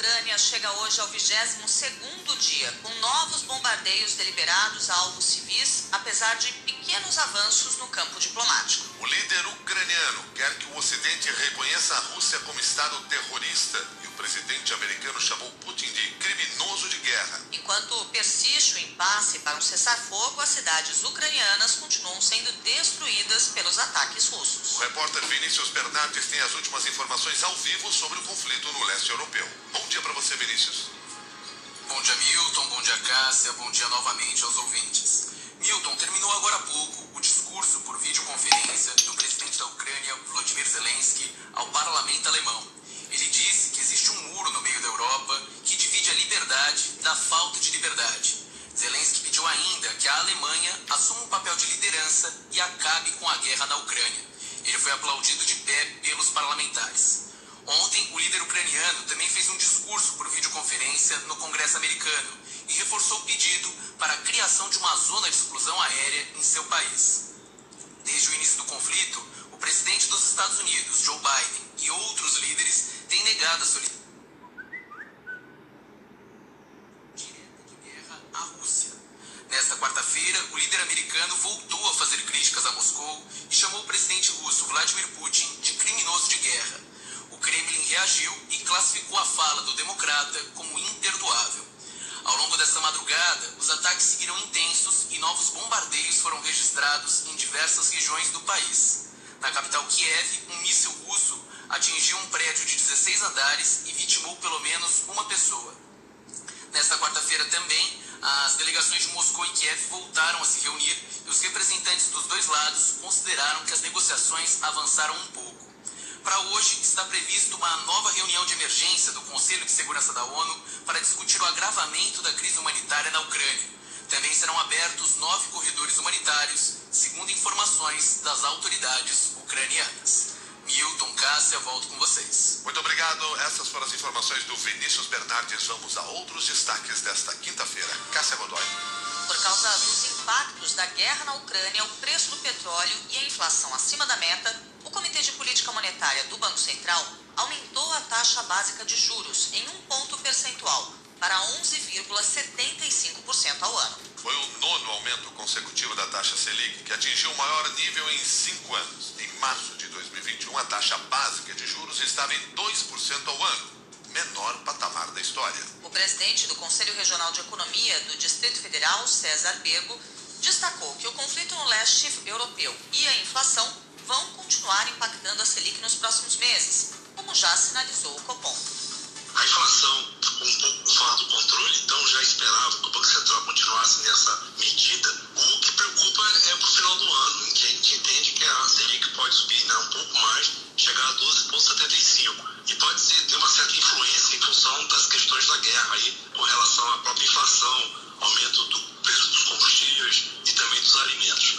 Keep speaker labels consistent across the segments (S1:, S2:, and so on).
S1: Ucrânia chega hoje ao 22º dia, com novos bombardeios deliberados a alvos civis, apesar de pequenos avanços no campo diplomático.
S2: O líder ucraniano quer que o Ocidente reconheça a Rússia como Estado terrorista e o presidente americano chamou Putin
S1: Enquanto persiste o impasse para um cessar-fogo, as cidades ucranianas continuam sendo destruídas pelos ataques russos.
S2: O repórter Vinícius Bernardes tem as últimas informações ao vivo sobre o conflito no leste europeu. Bom dia para você, Vinícius.
S3: Bom dia, Milton. Bom dia, Cássia. Bom dia novamente aos ouvintes. Milton, terminou agora há pouco o discurso por videoconferência do presidente da Ucrânia, Volodymyr Zelensky, ao parlamento alemão. Ele disse que existe um muro no meio da Europa liberdade da falta de liberdade. Zelensky pediu ainda que a Alemanha assuma um papel de liderança e acabe com a guerra na Ucrânia. Ele foi aplaudido de pé pelos parlamentares. Ontem, o líder ucraniano também fez um discurso por videoconferência no Congresso americano e reforçou o pedido para a criação de uma zona de exclusão aérea em seu país. Desde o início do conflito, o presidente dos Estados Unidos, Joe Biden, e outros líderes têm negado a solicitação direta de guerra à Rússia. Nesta quarta-feira, o americano voltou a fazer críticas a Moscou e chamou o presidente russo Vladimir Putin de criminoso de guerra. O Kremlin reagiu e classificou a fala do democrata como imperdoável. Ao longo desta madrugada, os ataques seguiram intensos e novos bombardeios foram registrados em diversas regiões do país. Na capital Kiev, um míssil russo atingiu um prédio de 16 andares e vitimou pelo menos uma pessoa. Nesta quarta-feira também, as delegações de Moscou e Kiev voltaram a se reunir e os representantes dos dois lados consideraram que as negociações avançaram um pouco. Para hoje, está prevista uma nova reunião de emergência do Conselho de Segurança da ONU para discutir o agravamento da crise humanitária na Ucrânia. Também serão abertos nove corredores humanitários, segundo informações das autoridades ucranianas. Milton Cássia, volto com vocês.
S2: Muito obrigado. Essas foram as informações do Vinícius Bernardes. Vamos a outros destaques desta quinta-feira. Cássia Godoy.
S1: Por causa dos impactos da guerra na Ucrânia, o preço do petróleo e a inflação acima da meta, o Comitê de Política Monetária do Banco Central aumentou a taxa básica de juros em um ponto percentual para 11,75% ao ano.
S2: Foi o nono aumento consecutivo da taxa Selic, que atingiu o maior nível em cinco anos. Em março de 2021, a taxa básica de juros estava em 2% ao ano, menor patamar da história.
S1: O presidente do Conselho Regional de Economia do Distrito Federal, César Bego, destacou que o conflito no leste europeu e a inflação vão continuar impactando a Selic nos próximos meses, como já sinalizou o Copom.
S4: A inflação um pouco mais, chegar a 12,75. E pode ser, ter uma certa influência em função das questões da guerra aí, com relação à própria inflação, aumento do preço dos combustíveis e também dos alimentos.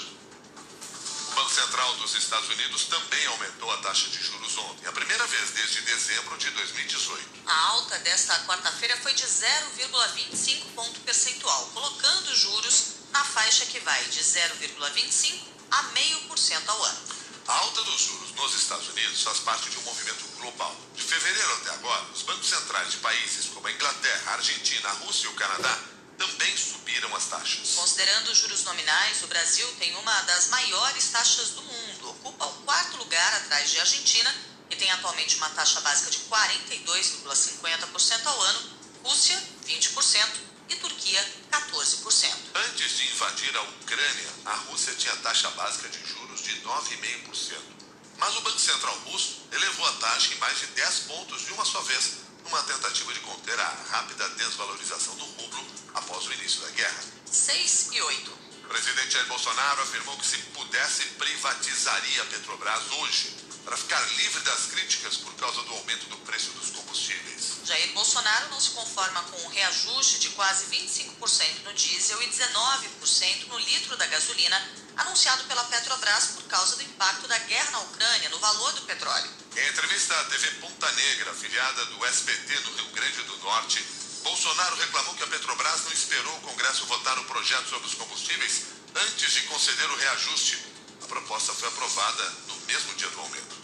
S2: O Banco Central dos Estados Unidos também aumentou a taxa de juros ontem, a primeira vez desde dezembro de 2018.
S1: A alta desta quarta-feira foi de 0,25 ponto percentual, colocando os juros na faixa que vai de 0,25 a 0,5% ao ano.
S2: A alta dos juros nos Estados Unidos faz parte de um movimento global. De fevereiro até agora, os bancos centrais de países como a Inglaterra, a Argentina, a Rússia e o Canadá também subiram as taxas.
S1: Considerando os juros nominais, o Brasil tem uma das maiores taxas do mundo. Ocupa o quarto lugar atrás de Argentina, que tem atualmente uma taxa básica de 42,50% ao ano, Rússia, 20% e Turquia, 14%.
S2: Antes de invadir a Ucrânia, a Rússia tinha taxa básica de juros de 9,5%. Mas o Banco Central russo elevou a taxa em mais de 10 pontos de uma só vez, numa tentativa de conter a rápida desvalorização do rublo após o início da guerra.
S1: 6 e 8.
S2: O presidente Jair Bolsonaro afirmou que se pudesse privatizaria a Petrobras hoje, para ficar livre das críticas por causa do aumento do preço dos combustíveis.
S1: Jair Bolsonaro não se conforma com o reajuste de quase 25% no diesel e 19% no litro da gasolina anunciado pela Petrobras por causa do impacto da guerra na Ucrânia no valor do petróleo.
S2: Em entrevista à TV Ponta Negra, afiliada do SBT do Rio Grande do Norte, Bolsonaro reclamou que a Petrobras não esperou o Congresso votar o projeto sobre os combustíveis antes de conceder o reajuste. A proposta foi aprovada no mesmo dia do aumento.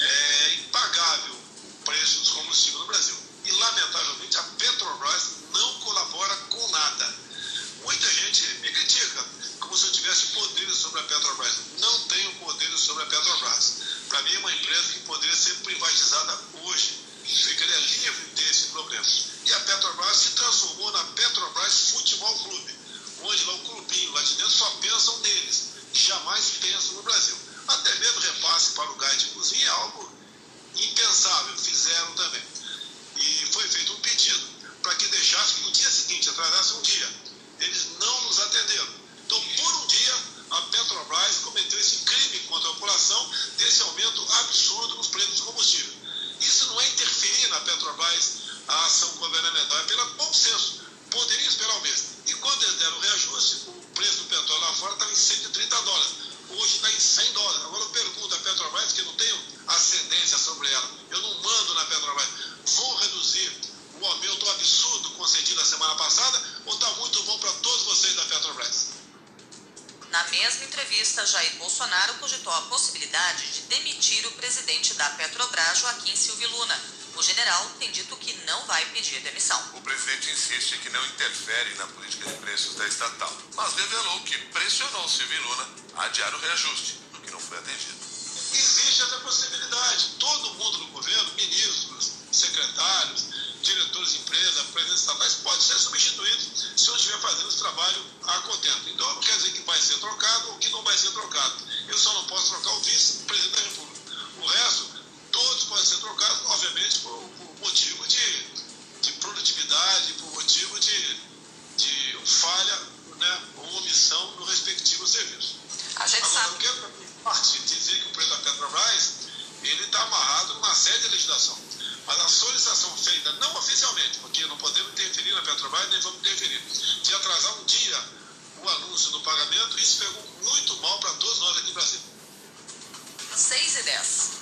S5: É impagável o preço dos combustíveis no Brasil. E, lamentavelmente,
S4: a Petrobras não colabora com nada. Muita gente me critica como se eu tivesse poderes sobre a Petrobras. Não tenho poderes sobre a Petrobras. Para mim é uma empresa que poderia ser privatizada hoje. Ficaria livre desse problema. E a Petrobras se transformou na Petrobras Futebol Clube, onde lá o clubinho lá de dentro só pensam neles. Jamais pensam no Brasil. Até mesmo repasse para o gás de cozinha é algo impensável. Fizeram também. E foi feito um pedido para que deixasse no dia seguinte, atrasasse um dia. Eles não nos atenderam. Então, por um dia, a Petrobras cometeu esse crime contra a população desse aumento absurdo nos preços de combustível. Isso não é interferir na Petrobras a ação governamental, é pelo bom senso. Poderia esperar o mês. E quando eles deram o reajuste, o preço do petróleo lá fora estava em 130 dólares. Hoje está em 100 dólares. Agora eu pergunto à Petrobras, que eu não tenho ascendência sobre ela, eu não mando na Petrobras, vou reduzir o aumento absurdo concedido a semana passada ou está muito bom para todos vocês da Petrobras?
S1: Na mesma entrevista, Jair Bolsonaro cogitou a possibilidade de demitir o presidente da Petrobras, Joaquim Silvio Luna. O general tem dito que não vai pedir demissão.
S2: O presidente insiste que não interfere na política de preços da estatal, mas revelou que pressionou Silvio Luna a adiar o reajuste, no que não foi atendido.
S4: Existe essa possibilidade. Todo mundo no governo, ministros, secretários, diretores de empresa, presidentes estatais, pode ser substituído se eu estiver fazendo esse trabalho a contento. Então, não quer dizer que vai ser trocado ou que não vai ser trocado. Eu só não posso trocar o vice-presidente da República. O resto, todos podem ser trocados, obviamente, por, por motivo de, de, produtividade, por motivo de, de falha né, ou omissão no respectivo serviço.
S1: A gente
S4: Agora,
S1: sabe.
S4: eu quero partir dizer que o preço da Petrobras ele está amarrado numa série de legislação. Mas a solicitação feita, não oficialmente, porque não podemos interferir na Petrobras, nem vamos interferir, de atrasar um dia o anúncio do pagamento, isso pegou muito mal para todos nós aqui em Brasília.
S1: 6 e 10.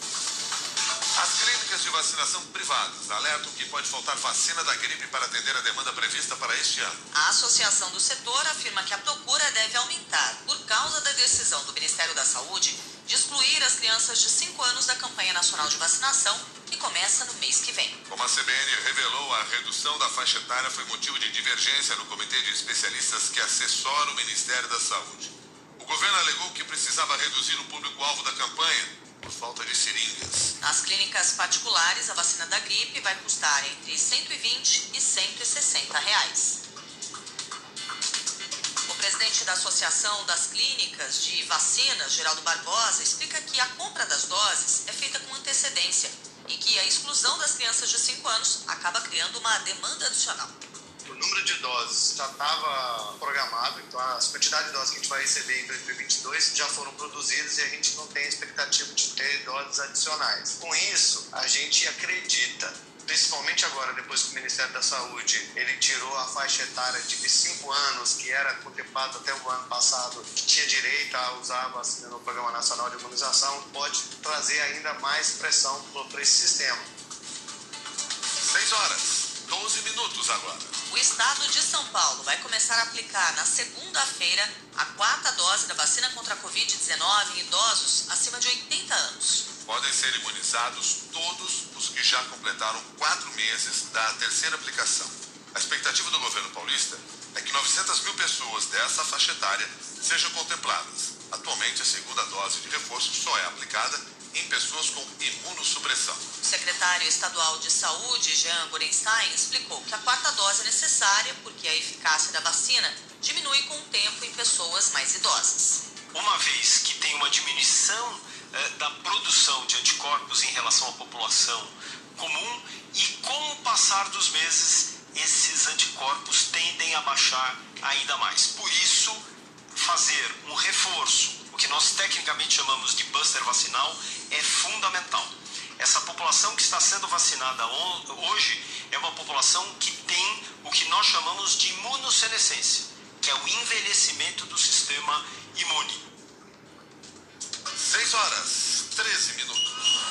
S2: As clínicas de vacinação privadas alertam que pode faltar vacina da gripe para atender a demanda prevista para este ano.
S1: A associação do setor afirma que a procura deve aumentar por causa da decisão do Ministério da Saúde de excluir as crianças de 5 anos da campanha nacional de vacinação, que começa no mês que vem.
S2: Como a CBN revelou, a redução da faixa etária foi motivo de divergência no comitê de especialistas que assessora o Ministério da Saúde. O governo alegou que precisava reduzir o público-alvo da campanha por falta de seringas.
S1: Nas clínicas particulares, a vacina da gripe vai custar entre 120 e 160 reais. O presidente da Associação das Clínicas de Vacinas, Geraldo Barbosa, explica que a compra das doses é feita com antecedência e que a exclusão das crianças de 5 anos acaba criando uma demanda adicional.
S5: O número de doses já estava programado, então as quantidades de doses que a gente vai receber em 2022 já foram produzidas e a gente não tem expectativa de ter doses adicionais. Com isso, a gente acredita principalmente agora, depois que o Ministério da Saúde ele tirou a faixa etária de 5 anos, que era contemplado até o ano passado, que tinha direito a usar a vacina no Programa Nacional de Imunização, pode trazer ainda mais pressão para esse sistema.
S2: 6 horas, 12 minutos agora.
S1: O estado de São Paulo vai começar a aplicar na segunda-feira a quarta dose da vacina contra a Covid-19 em idosos acima de 80 anos.
S2: Podem ser imunizados todos os que já completaram quatro meses da terceira aplicação. A expectativa do governo paulista é que 900 mil pessoas dessa faixa etária sejam contempladas. Atualmente, a segunda dose de reforço só é aplicada em pessoas com imunossupressão.
S1: O secretário estadual de Saúde, Jean Gorenstein, explicou que a quarta dose é necessária porque a eficácia da vacina diminui com o tempo em pessoas mais idosas.
S6: Uma vez que tem uma diminuição da produção de anticorpos em relação à população comum e com o passar dos meses esses anticorpos tendem a baixar ainda mais. Por isso, fazer um reforço, o que nós tecnicamente chamamos de buster vacinal, é fundamental. Essa população que está sendo vacinada hoje é uma população que tem o que nós chamamos de imunossenescência, que é o envelhecimento do sistema imune.
S2: 6 horas, 13 minutos.